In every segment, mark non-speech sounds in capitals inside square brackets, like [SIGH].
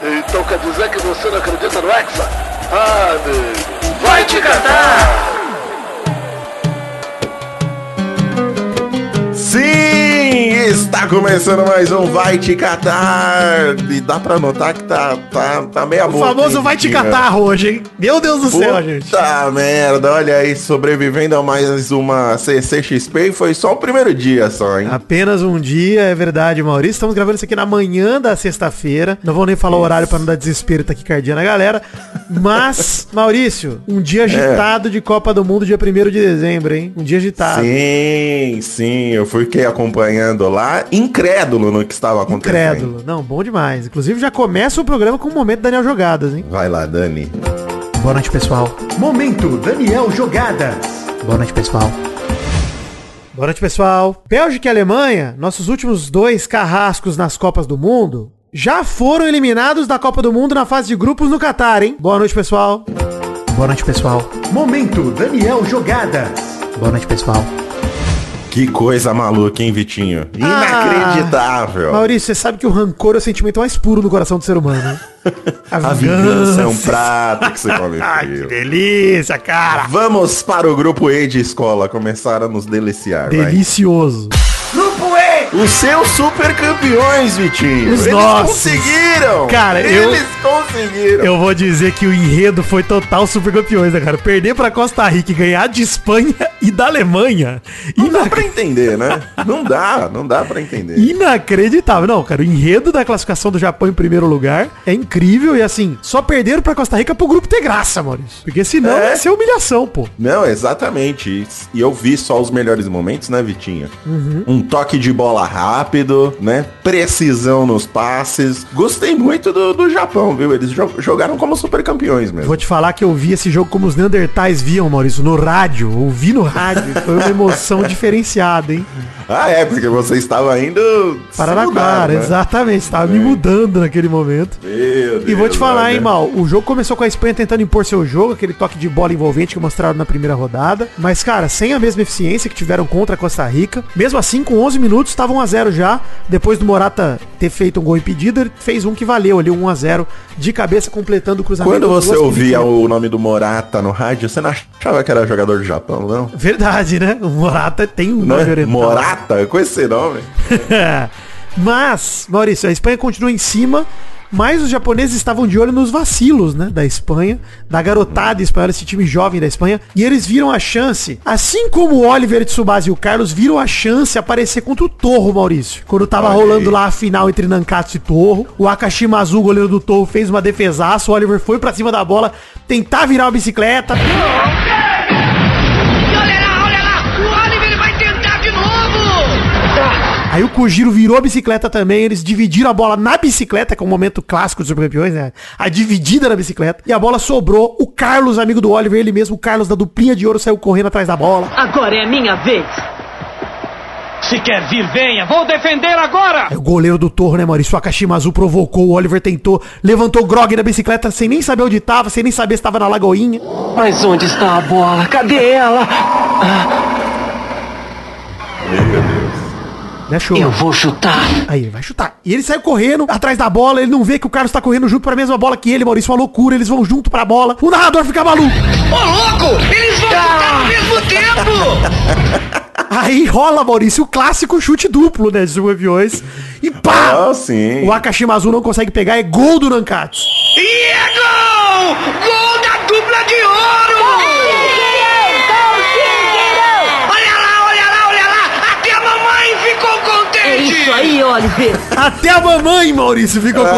Então quer dizer que você não acredita no Hexa? Ah, amigo. Vai te catar! Está começando mais um Vai Te Catar. E dá pra notar que tá, tá, tá meia O boca. famoso hein, vai te catar hoje, hein? Meu Deus do céu, Puta gente. merda, olha aí, sobrevivendo a mais uma CCXP e foi só o primeiro dia só, hein? Apenas um dia, é verdade, Maurício. Estamos gravando isso aqui na manhã da sexta-feira. Não vou nem falar o horário pra não dar desespero taquicardia na galera. Mas, [LAUGHS] Maurício, um dia agitado de Copa do Mundo, dia 1 de dezembro, hein? Um dia agitado. Sim, sim, eu fiquei acompanhando lá, incrédulo no que estava acontecendo. Incrédulo. Não, bom demais. Inclusive já começa o programa com o momento Daniel Jogadas, hein? Vai lá, Dani. Boa noite, pessoal. Momento Daniel Jogadas. Boa noite, pessoal. Boa noite, pessoal. Bélgica e Alemanha, nossos últimos dois carrascos nas Copas do Mundo, já foram eliminados da Copa do Mundo na fase de grupos no Catar, hein? Boa noite, pessoal. Boa noite, pessoal. Momento Daniel Jogadas. Boa noite, pessoal. Que coisa maluca, hein, Vitinho? Inacreditável. Maurício, você sabe que o rancor é o sentimento mais puro do coração do ser humano, né? [LAUGHS] A vingança é um prato que você come [LAUGHS] Ai, que frio. delícia, cara. Vamos para o grupo E de escola, começar a nos deliciar, vai. Delicioso. Grupo E. Os seus super campeões, Vitinho. Os Eles nossos. conseguiram. Cara, eu- Eles conseguiram. Eu vou dizer que o enredo foi total super campeões, né, cara? Perder pra Costa Rica e ganhar de Espanha [LAUGHS] e da Alemanha. Não dá Inac- pra entender, né? Não dá, não dá pra entender. Inacreditável. Não, cara, o enredo da classificação do Japão em primeiro lugar é incrível e assim, só perderam pra Costa Rica pro grupo ter graça, Maurício. Porque senão É. ia ser humilhação, pô. Não, exatamente. E eu vi só os melhores momentos, né, Vitinho? Uhum. Um toque de bola rápido, né? Precisão nos passes. Gostei muito do, do Japão, viu? Eles jo- jogaram como super campeões mesmo. Vou te falar que eu vi esse jogo como os Neandertais viam, Maurício, no rádio. Ouvi no rádio. Foi uma emoção [LAUGHS] diferenciada, hein? Ah, é, porque você estava indo Paranaguara, né? exatamente. Estava me mudando naquele momento. Meu Deus, E vou te falar, olha. hein, Mal, o jogo começou com a Espanha tentando impor seu jogo, aquele toque de bola envolvente que mostraram na primeira rodada. Mas, cara, sem a mesma eficiência que tiveram contra a Costa Rica. Mesmo assim, com 11 minutos, estavam 1 a 0 já. Depois do Morata ter feito um gol impedido, ele fez um que valeu ali, 1 a 0 de cabeça, completando o cruzamento. Quando você ouvia o nome do Morata no rádio, você não achava que era jogador do Japão, não? Verdade, né? O Morata tem um nome Né? oriental. Morata? Com esse nome? [LAUGHS] Mas, Maurício, a Espanha continua em cima, mas os japoneses estavam de olho nos vacilos, né, da Espanha, da garotada espanhola, esse time jovem da Espanha, e eles viram a chance, assim como o Oliver Tsubasa e o Carlos viram a chance aparecer contra o Torro, Maurício. Quando tava Olha rolando aí. lá a final entre Nankatsu e Torro, o Akashima Azul, goleiro do Torro, fez uma defesaça, o Oliver foi pra cima da bola, tentar virar uma bicicleta, Aí o Kojiro virou a bicicleta também, eles dividiram a bola na bicicleta, que é um momento clássico dos supercampeões, né? A dividida na bicicleta. E a bola sobrou. O Carlos, amigo do Oliver, ele mesmo, o Carlos da duplinha de ouro, saiu correndo atrás da bola. Agora é a minha vez! Se quer vir, venha. Vou defender agora. Aí o goleiro do Torre, né, Maurício? O Akashima Azul provocou, o Oliver tentou, levantou o grog na bicicleta sem nem saber onde tava, sem nem saber se tava na lagoinha. Mas onde está a bola? Cadê ela? Deus. Né, show? Eu vou chutar. Aí ele vai chutar. E ele saiu correndo atrás da bola, ele não vê que o Carlos tá correndo junto pra mesma bola que ele, Maurício. Uma loucura, eles vão junto pra bola. O narrador fica maluco. Ô louco! Eles vão chutar ao mesmo tempo! [LAUGHS] Aí rola, Maurício, o clássico chute duplo, né, de supercampeões. E pá! Ah, sim. O Akashima Azul não consegue pegar, é gol do Nankatsu. E é gol! Gol da dupla de ouro! Isso aí, Oliver. Até a mamãe, Maurício, ficou Ai,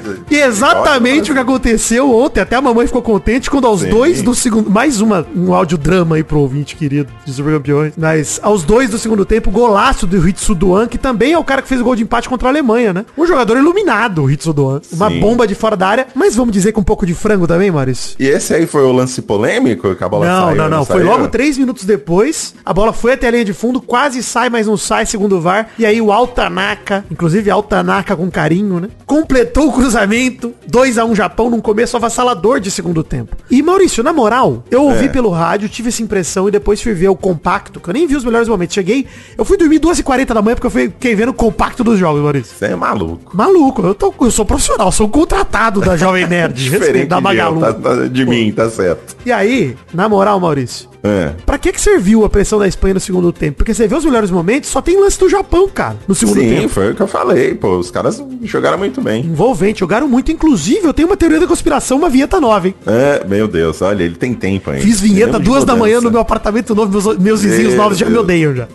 contente. E exatamente o que aconteceu ontem. Até a mamãe ficou contente quando aos Sim. dois do segundo... Mais uma, um audiodrama aí pro ouvinte querido de Supercampeões. Mas aos dois do segundo tempo, golaço do Hitsudoan, que também é o cara que fez o gol de empate contra a Alemanha, né? Um jogador iluminado, o Hitsudoan. Uma Sim. bomba de fora da área. Mas vamos dizer com um pouco de frango também, Maurício? E esse aí foi o lance polêmico que a bola Não, saiu? não, não. Foi saiu? logo três minutos depois. A bola foi até a linha de fundo, quase sai, mas não sai, segundo o VAR. E aí o Altanaka, inclusive Altanaka com carinho, né? Completou o cruzamento, 2 a 1 Japão num começo avassalador de segundo tempo. E Maurício, na moral, eu ouvi É. pelo rádio, tive essa impressão e depois fui ver o compacto, que eu nem vi os melhores momentos. Cheguei, eu fui dormir 2h40 da manhã porque eu fui- fiquei vendo o compacto dos jogos, Maurício. Você é maluco. Maluco, eu, tô, eu sou profissional, sou contratado da Jovem [LAUGHS] Nerd, Diferente da Magalu. tá- tá- de mim, tá certo. E aí, na moral, Maurício, É. pra que que serviu a pressão da Espanha no segundo tempo? Porque você vê os melhores momentos, só tem lance do Japão, cara, no segundo Sim, tempo. foi o que eu falei, pô. Os caras jogaram muito bem. Envolvente, jogaram muito. Inclusive, eu tenho uma teoria da conspiração, uma vinheta nova, hein? É, meu Deus, olha, ele tem tempo ainda. Fiz vinheta de duas da manhã no meu apartamento novo, meus, meus vizinhos Meu novos já me Deus. odeiam já.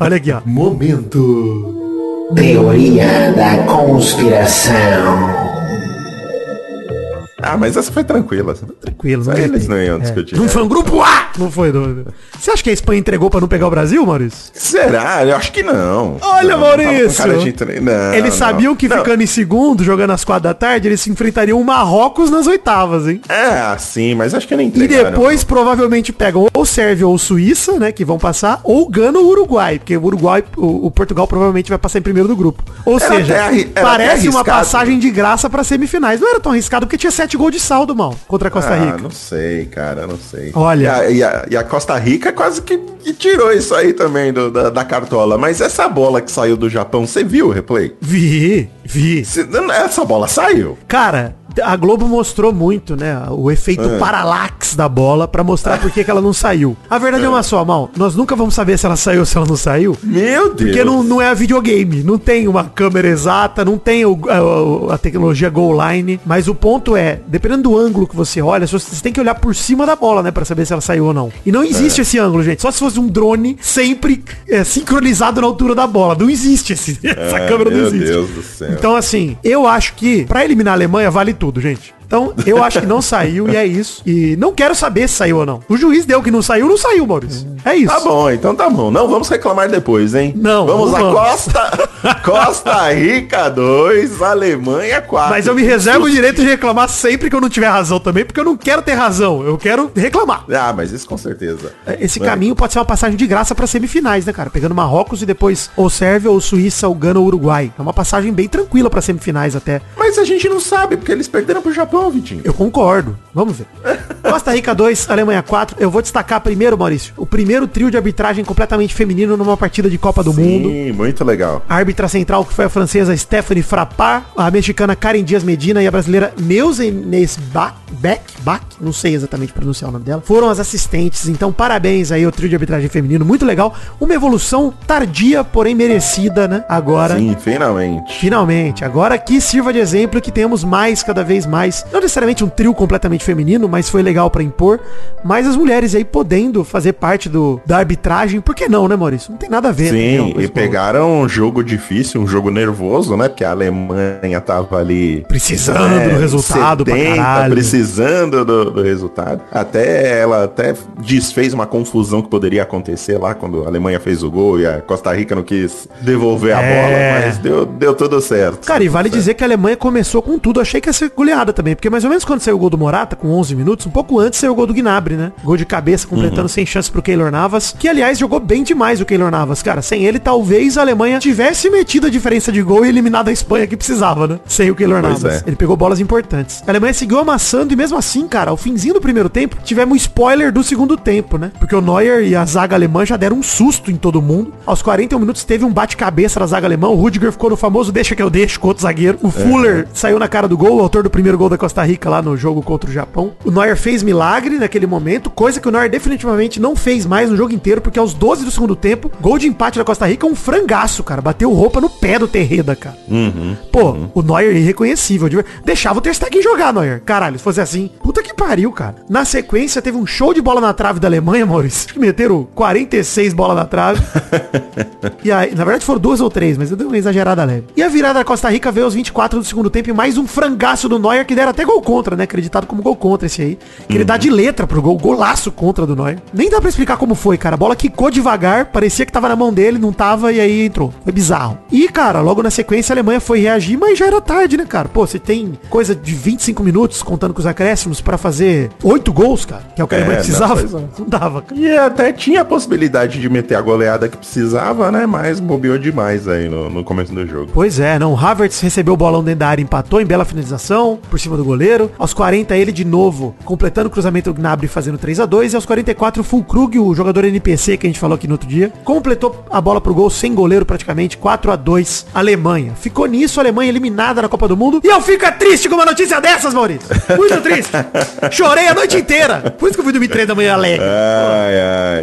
Olha aqui, ó. Momento. Teoria da conspiração. Ah, mas essa foi tranquila. Tranquilo, não Aí eles não iam É. discutir. Não foi um grupo A! Não foi, não. Você acha que a Espanha entregou pra não pegar o Brasil, Maurício? Será? Eu acho que não. Olha, Não, Maurício! cara de tre- não, eles não. sabiam que Não. ficando em segundo, jogando às quatro da tarde, eles se enfrentariam o Marrocos nas oitavas, hein? É, sim, mas acho que nem E entregaram. depois provavelmente pegam ou Sérvia ou Suíça, né? Que vão passar, ou Gana ou Uruguai. Porque o Uruguai, o, o Portugal provavelmente vai passar em primeiro do grupo. Ou Era seja, até parece uma passagem de graça pra semifinais. Não era tão arriscado porque tinha sete gols de saldo, mal, contra a Costa Ah, Rica. não sei, cara, não sei. Olha. E a, e a- e a Costa Rica quase que, que tirou isso aí também do- da, da cartola. Mas essa bola que saiu do Japão, você viu o replay? Vi, vi. Cê- essa bola saiu? Cara, a Globo mostrou muito, né? O efeito É. paralax da bola pra mostrar por que ela não saiu. A verdade é uma só, mal. Nós nunca vamos saber se ela saiu ou se ela não saiu. Meu Deus. Porque não, não é a videogame, não tem uma câmera exata, não tem o- a, a tecnologia Goal Line, mas o ponto é, dependendo do ângulo que você olha, você tem que olhar por cima da bola, né, Pra saber se ela saiu ou não. E não existe esse ângulo, gente, só se fosse um drone sempre é, sincronizado na altura da bola. Não existe esse, [LAUGHS] essa É, câmera não existe. Deus do céu. Então assim, eu acho que pra eliminar a Alemanha vale tudo, gente. Então, eu [LAUGHS] acho que não saiu e é isso. E não quero saber se saiu ou não. O juiz deu que não saiu, não saiu, Maurício. É isso. Tá bom, então tá bom. Não vamos reclamar depois, hein? Não, Vamos não a vamos. Costa, [LAUGHS] Costa Rica 2, Alemanha 4. Mas eu me reservo o direito de reclamar sempre que eu não tiver razão também, porque eu não quero ter razão. Eu quero reclamar. Ah, mas isso com certeza. Esse É. caminho pode ser uma passagem de graça para semifinais, né, cara? Pegando Marrocos e depois ou Sérvia, ou Suíça, ou Gana, ou Uruguai. É uma passagem bem tranquila para semifinais até. Mas a gente não sabe, porque eles perderam pro Japão, Vitinho. Eu concordo. Vamos ver. [LAUGHS] Costa Rica 2, Alemanha 4. Eu vou destacar primeiro, Maurício, o primeiro trio de arbitragem completamente feminino numa partida de Copa do Mundo. Sim, muito legal. A árbitra central, que foi a francesa Stephanie Frappard, a mexicana Karen Dias Medina e a brasileira Neuza Inês Bach, Beck, Bach, não sei exatamente pronunciar o nome dela, foram as assistentes. Então, parabéns aí ao trio de arbitragem feminino, muito legal. Uma evolução tardia, porém merecida, né? Agora, Sim, finalmente. finalmente. Agora que sirva de exemplo que temos mais, cada vez mais, não necessariamente um trio completamente feminino, mas foi legal pra impor, mas as mulheres aí podendo fazer parte do, da arbitragem, por que não, né, Maurício? Não tem nada a ver. né, Sim, coisa e pegaram um jogo difícil, um jogo nervoso, né? Porque a Alemanha tava ali... Precisando do resultado pra sedenta, caralho. Precisando do, do resultado. Até ela até desfez uma confusão que poderia acontecer lá quando a Alemanha fez o gol e a Costa Rica não quis devolver a É. bola, mas deu, deu tudo certo. Cara, e vale dizer que a Alemanha começou com tudo. Achei que ia ser goleada também. Porque mais ou menos quando saiu o gol do Morata, com 11 minutos, um pouco antes saiu o gol do Gnabry, né? Gol de cabeça, completando Uhum. sem chance pro Keylor Navas. Que, aliás, jogou bem demais o Keylor Navas. Cara, sem ele, talvez a Alemanha tivesse metido a diferença de gol e eliminado a Espanha que precisava, né? Sem o Keylor Pois Navas. é. Ele pegou bolas importantes. A Alemanha seguiu amassando e mesmo assim, cara, ao finzinho do primeiro tempo, tivemos um spoiler do segundo tempo, né? Porque o Neuer e a zaga alemã já deram um susto em todo mundo. Aos 41 minutos teve um bate-cabeça da zaga alemã. O Rudiger ficou no famoso deixa que eu deixo com outro zagueiro. O Fuller saiu na cara do gol, o autor do primeiro gol da Costa Rica lá no jogo contra o Japão. O Neuer fez milagre naquele momento, coisa que o Neuer definitivamente não fez mais no jogo inteiro, porque aos 12 do segundo tempo, gol de empate da Costa Rica, um frangaço, cara. Bateu roupa no pé do Terreda, cara. Pô, o Neuer irreconhecível. de ver- Deixava o Ter Stegen jogar, Neuer. Caralho, se fosse assim, puta que pariu, cara. Na sequência, teve um show de bola na trave da Alemanha, Maurício. Acho que meteram 46 bolas na trave. [LAUGHS] e aí, na verdade foram duas ou três, mas eu dei uma exagerada leve. E a virada da Costa Rica veio aos 24 do segundo tempo e mais um frangaço do Neuer que deram até gol contra, né? Acreditado como gol contra esse aí. Que ele dá de letra pro gol, golaço contra do Neuer. Nem dá pra explicar como foi, cara. A bola quicou devagar, parecia que tava na mão dele, não tava e aí entrou. Foi bizarro. E, cara, logo na sequência a Alemanha foi reagir, mas já era tarde, né, cara? Pô, você tem coisa de 25 minutos contando com os acréscimos pra fazer oito gols, cara, que é o que a É, Alemanha não, precisava. é. [LAUGHS] Não dava, cara. E até tinha a possibilidade de meter a goleada que precisava, né? Mas bobeou demais aí no, no começo do jogo. Pois é, não. O Havertz recebeu o bolão dentro da área, empatou em bela finalização, por cima do goleiro. Aos 40, ele de novo, completando o cruzamento do Gnabry, fazendo 3 a 2 E aos 44, o Fulkrug, o jogador NPC que a gente falou aqui no outro dia, completou a bola pro gol sem goleiro praticamente, 4 a 2 Alemanha. Ficou nisso, a Alemanha eliminada na Copa do Mundo. E eu fico triste com uma notícia dessas, Maurício. Muito triste. Chorei a noite inteira. Por isso que eu fui dormir 3 da manhã alegre. Ai,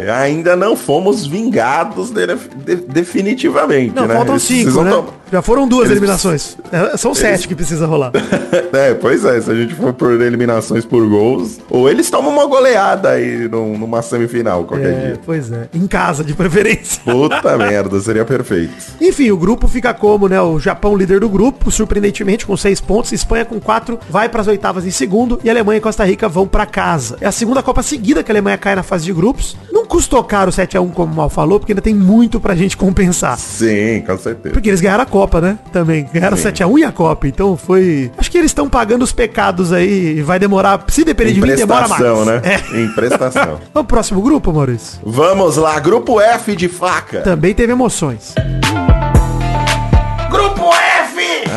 ai. Ainda não fomos vingados de- de- definitivamente, Não, né? faltam Eles 5, precisam né? tom- Já foram duas Eles- eliminações. É, São sete que precisa rolar. [LAUGHS] é, pois é, se a gente for por eliminações por gols, ou eles tomam uma goleada aí num- numa semifinal qualquer É, dia. pois é. Em casa, de preferência. Puta [LAUGHS] merda, seria perfeito. Enfim, o grupo fica como, né? O Japão líder do grupo, surpreendentemente com seis pontos, Espanha com quatro, vai para as oitavas em segundo e Alemanha e Costa Rica vão para casa. É a segunda Copa seguida que a Alemanha cai na fase de grupos. Não custou caro o 7 a 1 como o Mal falou, porque ainda tem muito pra gente compensar. Sim, com certeza. Porque eles ganharam a Copa, né? Também. Ganharam 7x1 e a Copa. Então foi. Acho que eles estão pagando os pecados aí e vai demorar. Se depender de mim, demora mais. Né? É. Emprestação. [LAUGHS] Vamos pro próximo grupo, Maurício? Vamos lá, grupo F de faca. Também teve emoções. F!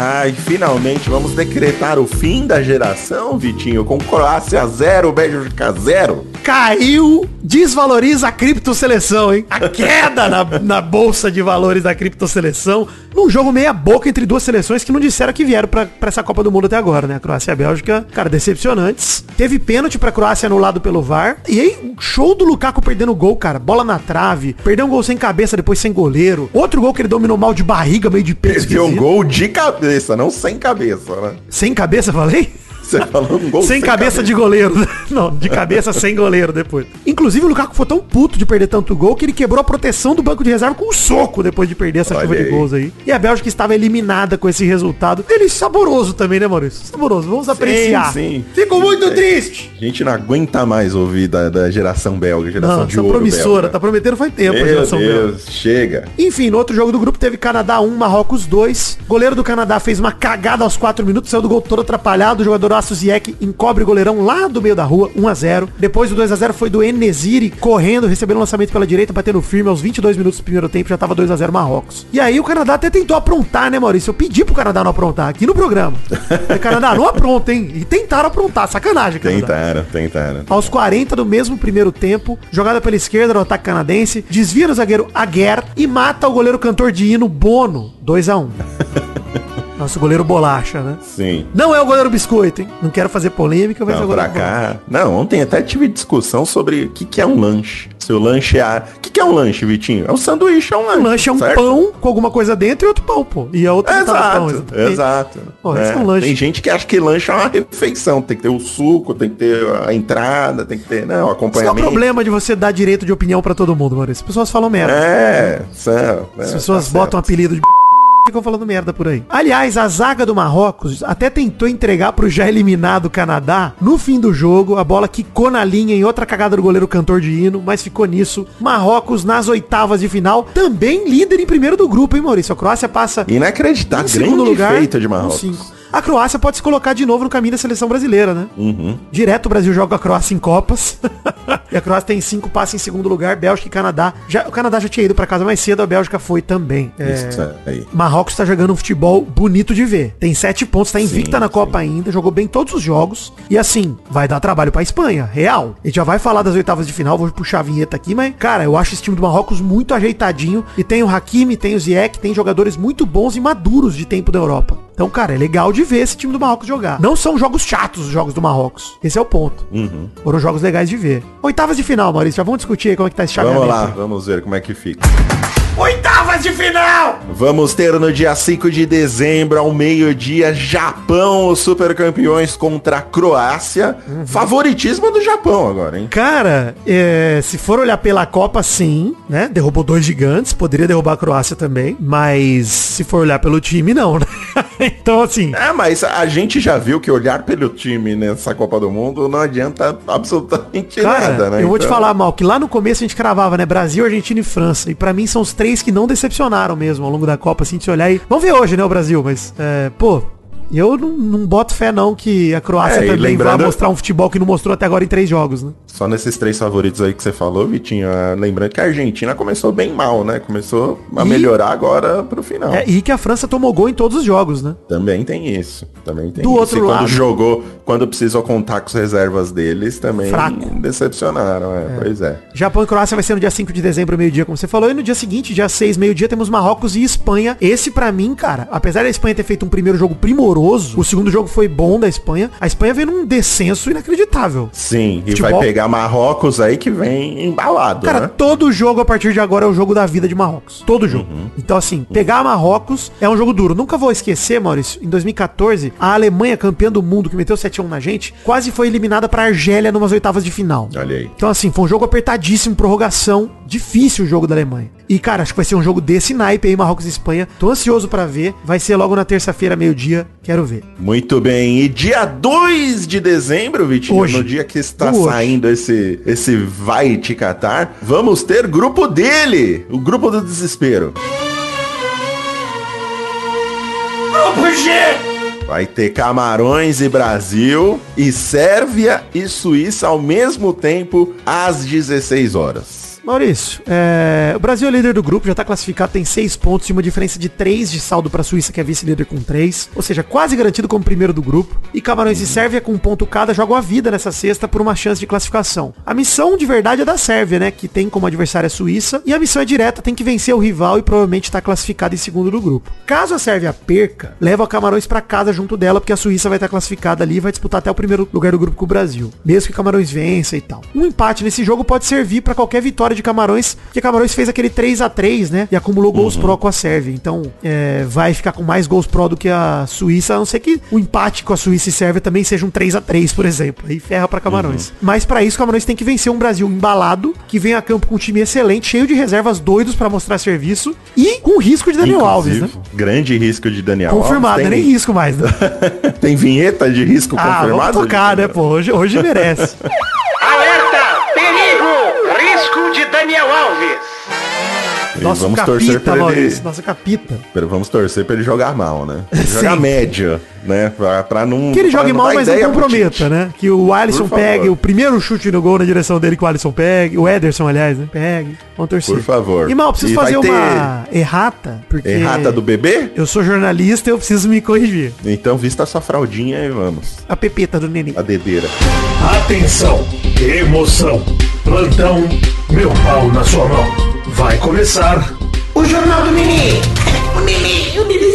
Ai, finalmente vamos decretar o fim da geração, Vitinho, com Croácia 0, Bélgica 0. Caiu, desvaloriza a criptoseleção, hein? A queda na, na bolsa de valores da criptoseleção. Num jogo meia boca entre duas seleções que não disseram que vieram pra, pra essa Copa do Mundo até agora, né? A Croácia e a Bélgica, cara, decepcionantes. Teve pênalti pra Croácia anulado pelo VAR. E aí, show do Lukaku perdendo gol, cara. Bola na trave. Perdeu um gol sem cabeça, depois sem goleiro. Outro gol que ele dominou mal de barriga, meio de peso. Teve um gol de cabeça, não sem cabeça, né? Sem cabeça, falei? Você falou um gol sem, cabeça, de goleiro. né? [LAUGHS] Não, de cabeça sem goleiro depois. Inclusive o Lukaku foi tão puto de perder tanto gol que ele quebrou a proteção do banco de reserva com um soco depois de perder essa Olha chuva de aí. gols aí. E a Bélgica estava eliminada com esse resultado. Ele saboroso também, né, Maurício? Saboroso. Vamos apreciar. sim. Fico muito É. triste. A gente não aguenta mais ouvir da, da geração belga, geração Não, de ouro promissora. belga. Tá prometendo faz tempo a Meu geração belga. Deus, chega. Enfim, no outro jogo do grupo teve Canadá 1, Marrocos 2. Goleiro do Canadá fez uma cagada aos 4 minutos, saiu do gol todo atrapalhado. O jogador Aço Ziyech encobre o goleirão lá do meio da rua, 1 a 0 Depois do 2 a 0 foi do Enesiri correndo, recebendo o lançamento pela direita, batendo firme aos 22 minutos do primeiro tempo, já tava 2 a 0 Marrocos. E aí o Canadá até tentou aprontar, né, Maurício? Eu pedi pro Canadá não aprontar aqui no programa. [LAUGHS] Falei, Canadá, não apronta, hein? E tentaram aprontar, sacanagem, Canadá. Tentaram, tentaram. Aos 40 do mesmo primeiro tempo, jogada pela esquerda no ataque canadense, desvia no zagueiro Aguer e mata o goleiro cantor de hino Bono, 2 a 1 [LAUGHS] Nosso goleiro bolacha, né? Sim. Não é o goleiro biscoito, hein? Não quero fazer polêmica, mas é Não, o pra goleiro bolacha. cá. Não, ontem até tive discussão sobre o que, que é um lanche. Se o lanche é. a- O que, que é um lanche, Vitinho? É um sanduíche, é um lanche. Um lanche é um certo? pão com alguma coisa dentro e outro pão, pô. E a outra do pão, Exato, exatamente. exato. Pô, É, esse é um lanche. Tem gente que acha que lanche é uma refeição. Tem que ter o suco, tem que ter a entrada, tem que ter, não, Esse é o acompanhamento. problema de você dar direito de opinião pra todo mundo, Maurício. As pessoas falam merda. É, são, é, As pessoas tá botam certo. apelido de ficam falando merda por aí. Aliás, a zaga do Marrocos até tentou entregar pro já eliminado Canadá no fim do jogo. A bola quicou na linha em outra cagada do goleiro cantor de hino, mas ficou nisso. Marrocos nas oitavas de final, também líder em primeiro do grupo, hein, Maurício? A Croácia passa Inacreditável. em Grande segundo lugar. feito de Marrocos. A Croácia pode se colocar de novo no caminho da seleção brasileira, né? Uhum. Direto o Brasil joga a Croácia em Copas. [LAUGHS] e a Croácia tem cinco passes em segundo lugar. Bélgica e Canadá. Já, o Canadá já tinha ido pra casa mais cedo, a Bélgica foi também. É, Isso aí. Marrocos tá jogando um futebol bonito de ver. Tem sete pontos, tá invicta Sim, na Copa ainda, jogou bem todos os jogos. E assim, vai dar trabalho pra Espanha, real. A gente já vai falar das oitavas de final, vou puxar a vinheta aqui, mas, cara, eu acho esse time do Marrocos muito ajeitadinho. E tem o Hakimi, tem o Ziyech, tem jogadores muito bons e maduros de tempo da Europa. Então, cara, é legal de ver esse time do Marrocos jogar. Não são jogos chatos os jogos do Marrocos. Esse é o ponto. Uhum. Foram jogos legais de ver. Oitavas de final, Maurício. Já vamos discutir aí como é que tá esse chaveamento. Vamos lá, vamos ver como é que fica. Oitavas de final! Vamos ter no dia 5 de dezembro, ao meio-dia, Japão, os super campeões contra a Croácia. Uhum. Favoritismo do Japão agora, hein? Cara, é, se for olhar pela Copa, sim, né? Derrubou dois gigantes, poderia derrubar a Croácia também, mas se for olhar pelo time, não, né? [LAUGHS] [LAUGHS] então, assim, É, mas a gente já viu que olhar pelo time nessa Copa do Mundo não adianta absolutamente cara, nada, né? eu vou te Então, falar, mal, que lá no começo a gente cravava, né? Brasil, Argentina e França. E pra mim são os três que não decepcionaram mesmo ao longo da Copa, assim, de se olhar e... Vamos ver hoje, né, o Brasil, mas, é, pô... Eu não, não boto fé não que a Croácia É, também vai mostrar um futebol que não mostrou até agora em três jogos, né? Só nesses três favoritos aí que você falou, Vitinho, ah, lembrando que a Argentina começou bem mal, né? Começou a E- melhorar agora pro final. É, e que a França tomou gol em todos os jogos, né? Também tem isso. Também tem Do isso. outro e quando lado- jogou, quando precisou contar com as reservas deles, também Fraco. decepcionaram. É, Pois é. Japão e Croácia vai ser no dia 5 de dezembro, meio-dia, como você falou. E no dia seguinte, dia 6, meio-dia, temos Marrocos e Espanha. Esse, pra mim, cara, apesar da Espanha ter feito um primeiro jogo primoroso, o segundo jogo foi bom da Espanha. A Espanha veio num descenso inacreditável. Sim, e Futebol- vai pegar Marrocos aí que vem embalado, Cara, né? todo jogo a partir de agora é o jogo da vida de Marrocos. Todo jogo. Então, assim, pegar Marrocos é um jogo duro. Nunca vou esquecer, Maurício, em 2014, a Alemanha, campeã do mundo, que meteu 7x1 na gente, quase foi eliminada pra Argélia numas oitavas de final. Olha aí. Então, assim, foi um jogo apertadíssimo, prorrogação, difícil o jogo da Alemanha. E, cara, acho que vai ser um jogo desse naipe aí, Marrocos e Espanha. Tô ansioso pra ver. Vai ser logo na terça-feira, meio-dia. Quero ver. Muito bem. E dia 2 de dezembro, Vitinho, Hoje. no dia que está Hoje. saindo esse, esse Vai Te Catar, vamos ter grupo dele, o grupo do desespero. Grupo G! Vai ter Camarões e Brasil e Sérvia e Suíça ao mesmo tempo às 16 horas. Maurício, é, o Brasil é líder do grupo, já tá classificado, tem seis pontos e uma diferença de três de saldo pra Suíça, que é vice-líder com três. Ou seja, quase garantido como primeiro do grupo. E Camarões e Sérvia, com um ponto cada, jogam a vida nessa sexta por uma chance de classificação. A missão de verdade é da Sérvia, né? Que tem como adversária a Suíça. E a missão é direta, tem que vencer o rival e provavelmente tá classificado em segundo do grupo. Caso a Sérvia perca, leva o Camarões pra casa junto dela, porque a Suíça vai estar classificada ali e vai disputar até o primeiro lugar do grupo com o Brasil. Mesmo que Camarões vença e tal. Um empate nesse jogo pode servir pra qualquer vitória de Camarões, porque Camarões fez aquele 3 a 3 né? E acumulou gols Uhum. pró com a Sérvia. Então, é, vai ficar com mais gols pró do que a Suíça, a não ser que o empate com a Suíça e Sérvia também seja um 3 a 3 por exemplo. Aí ferra pra Camarões. Uhum. Mas pra isso, Camarões tem que vencer um Brasil embalado, que vem a campo com um time excelente, cheio de reservas doidos pra mostrar serviço e com risco de Daniel Alves, né? Inclusive, Grande risco de Daniel Confirmado, Alves. é nem risco mais, né? [LAUGHS] tem vinheta de risco ah, vamos confirmado? tocar, né, pô? Hoje, hoje merece. [LAUGHS] Nosso vamos torcer capita, pra ele, Maurício. Nossa capita. pra- vamos torcer pra ele jogar mal, né? [LAUGHS] Jogar média, né? Pra, pra não Que ele pra jogue mal, mas não comprometa, né? Que o Alisson pegue o primeiro chute no gol na direção dele que o Alisson pegue. O Ederson, aliás, né? Pegue. Vamos torcer. Por favor. E mal, preciso E fazer ter uma errata, porque Errata do bebê? eu sou jornalista e eu preciso me corrigir. Então vista sua fraldinha e vamos. A pepeta do neném. A dedeira. Atenção, emoção, plantão, meu pau na sua mão. Vai começar. O Jornal do Nenê. O Nenê, o Nenê.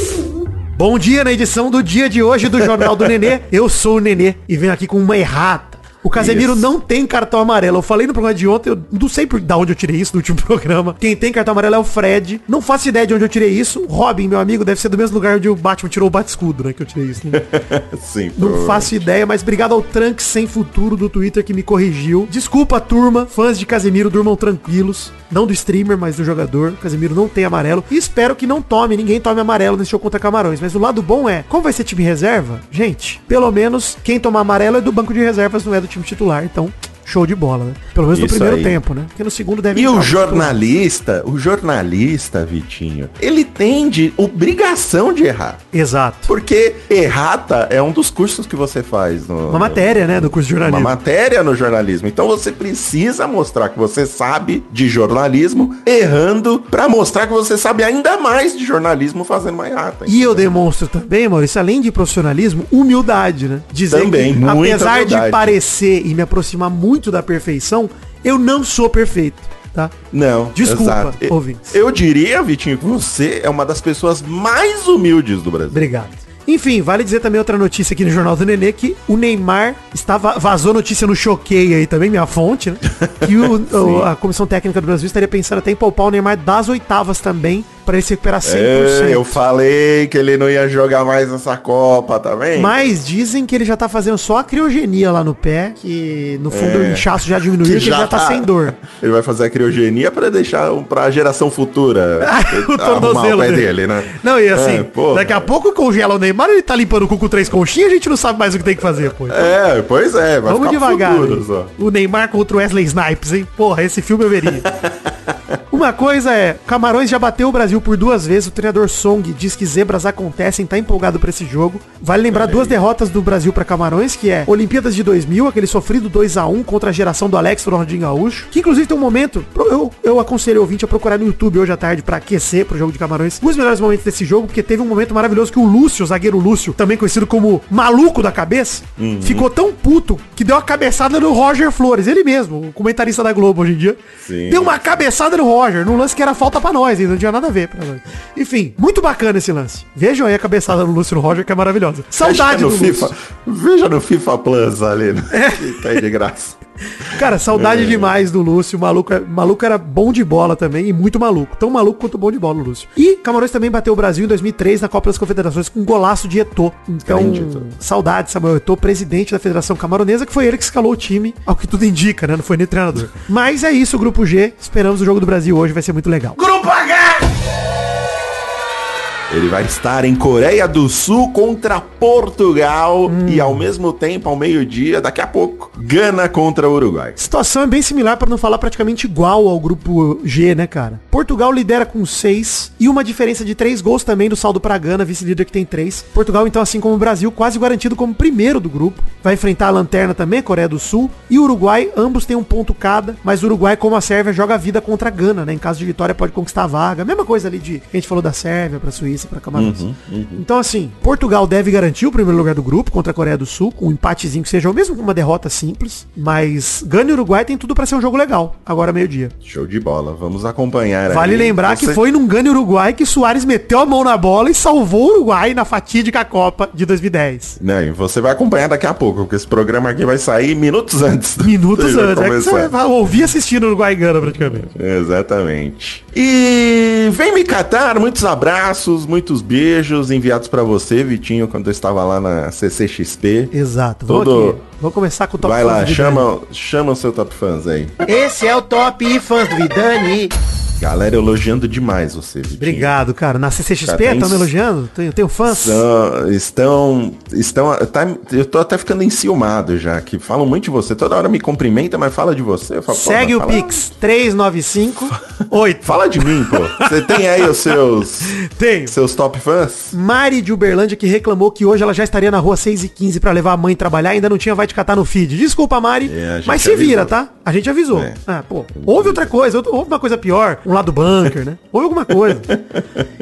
Bom dia na edição do dia de hoje do Jornal do Nenê. Eu sou o Nenê e venho aqui com uma errata. O Casemiro Isso. não tem cartão amarelo. Eu falei no programa de ontem, eu não sei por da onde eu tirei isso do último [LAUGHS] programa. Quem tem cartão amarelo é o Fred. Não faço ideia de onde eu tirei isso. Robin, meu amigo, deve ser do mesmo lugar onde o Batman tirou o bate-escudo, né? Que eu tirei isso. Né? [LAUGHS] Sim. Não faço ideia, mas obrigado ao Trunks Sem Futuro do Twitter que me corrigiu. Desculpa, turma. Fãs de Casemiro durmam tranquilos. Não do streamer, mas do jogador. Casemiro não tem amarelo. E espero que não tome, ninguém tome amarelo nesse jogo contra Camarões. Mas o lado bom é, como vai ser time reserva, gente, pelo menos quem tomar amarelo é do banco de reservas, não é do time titular. Então, show de bola, né? Pelo menos no Isso primeiro aí. tempo, né? Porque no segundo deve E o jornalista, o jornalista, Vitinho, ele tem de obrigação de errar. Exato. Porque errata é um dos cursos que você faz no. Uma matéria, né? Do curso de Uma jornalismo. matéria no jornalismo. Então você precisa mostrar que você sabe de jornalismo, errando, pra mostrar que você sabe ainda mais de jornalismo fazendo uma errata. E eu demonstro também, Maurício, além de profissionalismo, humildade, né? Dizer Também, que, apesar humildade. de parecer e me aproximar muito da perfeição, eu não sou perfeito, tá? Não, Desculpa, exato. Eu- ouvintes. Eu diria, Vitinho, que você é uma das pessoas mais humildes do Brasil. Obrigado. Enfim, vale dizer também outra notícia aqui no Jornal do Nenê, que o Neymar estava, vazou notícia no Choquei aí também, minha fonte, né? [LAUGHS] Que o- a Comissão Técnica do Brasil estaria pensando até em poupar o Neymar das oitavas também, para ele se recuperar 100%. É, eu falei que ele não ia jogar mais essa Copa, tá vendo? Mas dizem que ele já tá fazendo só a criogenia lá no pé, que no fundo o inchaço já diminuiu, que, ele já tá, sem dor. Ele vai fazer a criogenia pra deixar pra geração futura [LAUGHS] o arrumar tornozelo o dele. dele, né? Não, e assim, É, daqui a pouco congela o Neymar, ele tá limpando o cu com três conchinhas, a gente não sabe mais o que tem que fazer, pô. Então, É, pois é, vai Vamos devagar. futuro. O Neymar contra o Wesley Snipes, hein? Porra, esse filme eu veria. [LAUGHS] Uma coisa é, Camarões já bateu o Brasil por duas vezes. O treinador Song diz que zebras acontecem, tá empolgado pra esse jogo. Vale lembrar duas derrotas do Brasil pra Camarões, que é Olimpíadas de 2000, aquele sofrido 2 a 1 contra a geração do Alex do Ronaldinho Gaúcho, que inclusive tem um momento, eu, eu aconselho o ouvinte a procurar no YouTube hoje à tarde pra aquecer pro jogo de Camarões. Os melhores momentos desse jogo, porque teve um momento maravilhoso que o Lúcio, o zagueiro Lúcio, também conhecido como maluco da cabeça, ficou tão puto que deu uma cabeçada no Roger Flores, ele mesmo, o comentarista da Globo hoje em dia. Sim. Deu uma cabeçada no Roger, num lance que era falta pra nós, e não tinha nada a ver pra nós. Enfim, muito bacana esse lance. Vejam aí a cabeçada no Lúcio no Roger, que é maravilhosa. Saudade que do é no FIFA. Lúcio. Veja no FIFA Plus ali. Né? Que tá aí de graça. Cara, saudade demais do Lúcio. O maluco, é- maluco era bom de bola também e muito maluco. Tão maluco quanto bom de bola, o Lúcio. E Camarões também bateu o Brasil em 2003 na Copa das Confederações com um golaço de Eto'o. Então, Grande saudade, Samuel Eto'o, presidente da Federação Camaronesa, que foi ele que escalou o time, ao que tudo indica, né? Não foi nem treinador. Mas é isso, Grupo G. Esperamos o jogo do Brasil hoje, vai ser muito legal. Grupo! Ele vai estar em Coreia do Sul contra Portugal Hum. e ao mesmo tempo, ao meio-dia, daqui a pouco, Gana contra Uruguai. Situação é bem similar, para não falar praticamente igual ao grupo G, né, cara? Portugal lidera com 6 e uma diferença de 3 gols também do saldo pra Gana, vice-líder que tem 3. Portugal, então, assim como o Brasil, quase garantido como primeiro do grupo. Vai enfrentar a Lanterna também, Coreia do Sul. E o Uruguai, ambos têm um ponto cada, mas o Uruguai, como a Sérvia, joga a vida contra a Gana, né? Em caso de vitória, pode conquistar a vaga. Mesma coisa ali de que a gente falou da Sérvia pra Suíça, pra Camarões. Então, assim, Portugal deve garantir o primeiro lugar do grupo contra a Coreia do Sul, com um empatezinho que seja, ou mesmo com uma derrota simples. Mas Gana e Uruguai tem tudo pra ser um jogo legal, agora meio-dia. Show de bola. Vamos acompanhar aí. Vale lembrar Você- que foi num Gana e Uruguai que Soares meteu a mão na bola e salvou o Uruguai na fatídica Copa de 2010. Não, e você vai acompanhar daqui a pouco, porque esse programa aqui vai sair minutos antes. do- Minutos [LAUGHS] antes. É que você vai ouvir assistindo Uruguai e Gana praticamente. Exatamente. E vem me catar, muitos abraços, muitos beijos enviados pra você, Vitinho, quando eu estava lá na CCXP. Exato. Todo- aqui. Vou começar com o top Vai fãs lá, Vidani. chama, chama o seu top fãs aí. Esse é o top fãs do Vidani. Galera elogiando demais você, Vitinho. Obrigado, cara. Na CCXP, tem- estão me elogiando? Tenho, tenho fãs? São- estão, estão, tá- eu tô até ficando enciumado já, que falam muito de você. Toda hora me cumprimenta, mas fala de você. Falo, Segue o fala- Pix 395 8. [LAUGHS] Fala de mim, pô. Você tem aí os seus, [LAUGHS] Tenho. seus top fãs? Mari de Uberlândia que reclamou que hoje ela já estaria na rua 6 e 15 pra levar a mãe trabalhar ainda não tinha vai te catar no feed. Desculpa, Mari, É, mas se avisou. vira, tá? A gente avisou. É. Ah, pô, houve outra coisa, houve uma coisa pior, um lado bunker, né? Houve alguma coisa.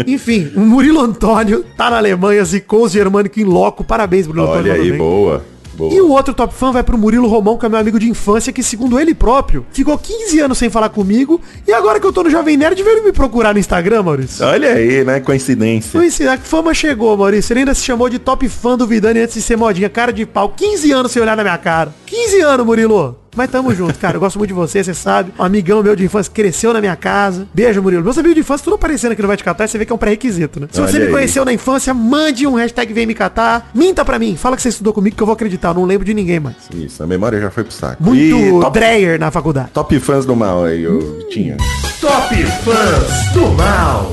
Enfim, o Murilo Antônio tá na Alemanha, zicou os germânicos em loco. Parabéns, Murilo Antônio. Olha aí, bem. boa. boa. E o outro top fã vai pro Murilo Romão, que é meu amigo de infância, que segundo ele próprio, ficou 15 anos sem falar comigo, e agora que eu tô no Jovem Nerd, veio me procurar no Instagram, Maurício. Olha aí, né? Coincidência. É, a fama chegou, Maurício. Ele ainda se chamou de top fã do Vidani antes de ser modinha. Cara de pau. 15 anos sem olhar na minha cara. 15 anos, Murilo. Mas tamo junto, cara. Eu gosto muito de você, você sabe. Um amigão meu de infância cresceu na minha casa. Beijo, Murilo. Meus amigos de infância, tudo aparecendo aqui no Vai Te Catar, você vê que é um pré-requisito, né? Se Olha você me aí. conheceu na infância, mande um hashtag Vem Me Catar. Minta pra mim. Fala que você estudou comigo que eu vou acreditar. Eu não lembro de ninguém mais. Isso, a memória já foi pro saco. Muito top, Dreyer na faculdade. top fãs do mal aí, ô Vitinho. Top Fãs do Mal.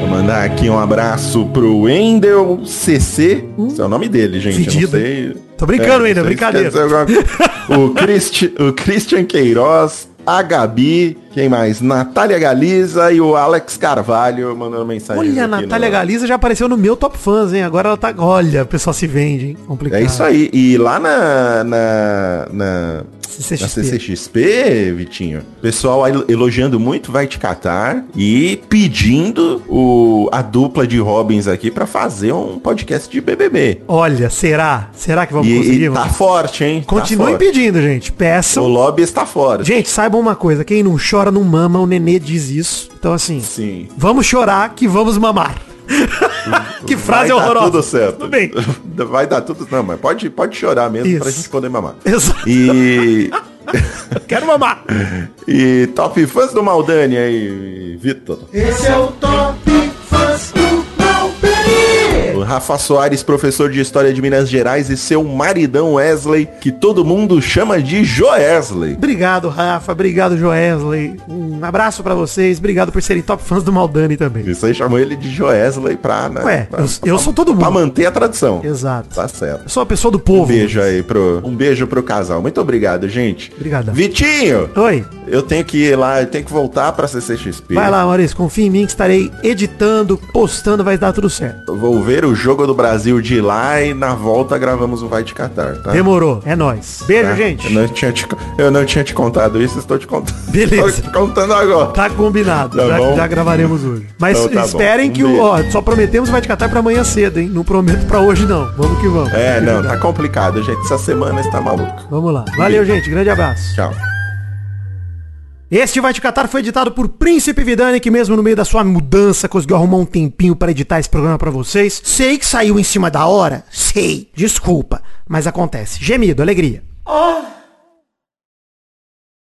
Vou mandar aqui um abraço pro Wendel CC. Esse é o nome dele, gente. eu Fedido. não sei. Tô brincando, sei se brincadeira. alguma [LAUGHS] o, Christi, o Christian Queiroz, a Gabi, quem mais? Natália Galiza e o Alex Carvalho mandando mensagem. Olha, a Natália Galiza já apareceu no meu top fãs, hein? Agora ela tá. Olha, o pessoal se vende, hein? Complicado. É isso aí. E lá na, na, na, CCXP. na CCXP, Vitinho, pessoal el- elogiando muito Vai Te Catar e pedindo o, a dupla de Robins aqui pra fazer um podcast de BBB. Olha, será? Será que vamos E, conseguir? e tá forte, hein? Continuem tá pedindo, gente. Peçam. O lobby está forte. Gente, saibam uma coisa. Quem não chora não mama. O Nenê diz isso. Então, assim, Sim. vamos chorar que vamos mamar. [LAUGHS] que frase Vai dar horrorosa. tudo certo. Tudo bem. [LAUGHS] Vai dar tudo. Não, mas pode, pode chorar mesmo Isso. pra gente poder mamar. Exato. E, [LAUGHS] Quero mamar. e top fãs do Maldani aí, Vitor. Esse é o top fãs do. Rafa Soares, professor de História de Minas Gerais, e seu maridão Wesley, que todo mundo chama de Joesley. Obrigado, Rafa. Obrigado, Joesley. Um abraço pra vocês. Obrigado por serem top fãs do Maldani também. Isso aí chamou ele de Joesley pra, né? Ué, pra- eu- eu sou todo Pra mundo. manter a tradição. Exato. Tá certo. Eu sou uma pessoa do Um povo. beijo aí pro. Um beijo pro casal. Muito obrigado, gente. Obrigado. Vitinho! Oi. Eu tenho que ir lá, eu tenho que voltar pra CCXP. Vai lá, Maurício. Confia em mim que estarei editando, postando, vai dar tudo certo. Vou ver o jogo do Brasil de lá e na volta gravamos o Vai de Catar, tá? Demorou. É nóis. Beijo, Tá? gente. Eu não, tinha te, eu não tinha te contado isso, estou te contando. Beleza. Estou te contando agora. Tá combinado. Tá já, já gravaremos hoje. Mas Então tá esperem Um que o. Ó, só prometemos vai te catar pra amanhã cedo, hein? Não prometo pra hoje, não. Vamos que vamos. É, não, tá complicado, gente. Essa semana está maluco. Vamos lá. Valeu, gente. Grande abraço. Tchau. Este Vai Te Catar foi editado por Príncipe Vidani, que mesmo no meio da sua mudança conseguiu arrumar um tempinho para editar esse programa pra vocês. Sei que saiu em cima da hora. Sei. Desculpa. Mas acontece. Gemido, alegria. Oh,